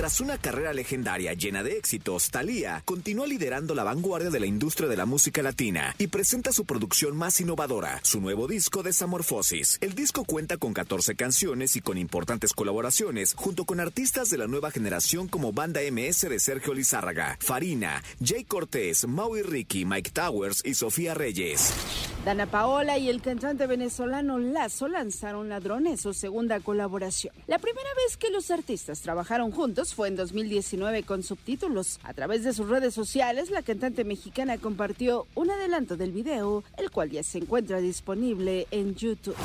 Tras una carrera legendaria llena de éxitos, Thalía continúa liderando la vanguardia de la industria de la música latina y presenta su producción más innovadora, su nuevo disco Desamorfosis. El disco cuenta con 14 canciones y con importantes colaboraciones junto con artistas de la nueva generación como Banda MS de Sergio Lizárraga, Farina, Jay Cortés, Maui Ricky, Mike Towers y Sofía Reyes. Dana Paola y el cantante venezolano Lazo lanzaron Ladrones, su segunda colaboración. La primera vez que los artistas trabajaron juntos fue en 2019 con subtítulos. A través de sus redes sociales, la cantante mexicana compartió un adelanto del video, el cual ya se encuentra disponible en YouTube.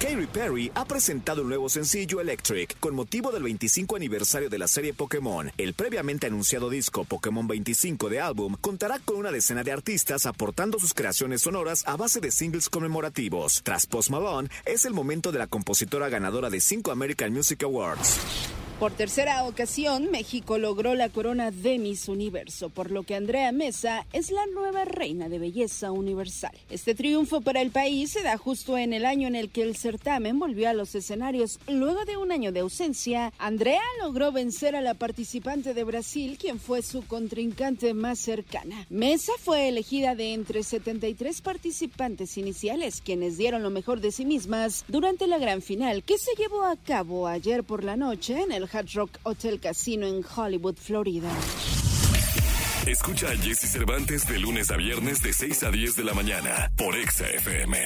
Katy Perry ha presentado un nuevo sencillo Electric con motivo del 25 aniversario de la serie Pokémon. El previamente anunciado disco Pokémon 25 de álbum contará con una decena de artistas aportando sus creaciones sonoras a base de singles conmemorativos. Tras Post Malone, es el momento de la compositora ganadora de 5 American Music Awards. Por tercera ocasión, México logró la corona de Miss Universo, por lo que Andrea Mesa es la nueva reina de belleza universal. Este triunfo para el país se da justo en el año en el que el certamen volvió a los escenarios. Luego de un año de ausencia, Andrea logró vencer a la participante de Brasil, quien fue su contrincante más cercana. Mesa fue elegida de entre 73 participantes iniciales, quienes dieron lo mejor de sí mismas durante la gran final que se llevó a cabo ayer por la noche en el Hard Rock Hotel Casino en Hollywood, Florida. Escucha a Jesse Cervantes de lunes a viernes de 6 a 10 de la mañana por Exa FM.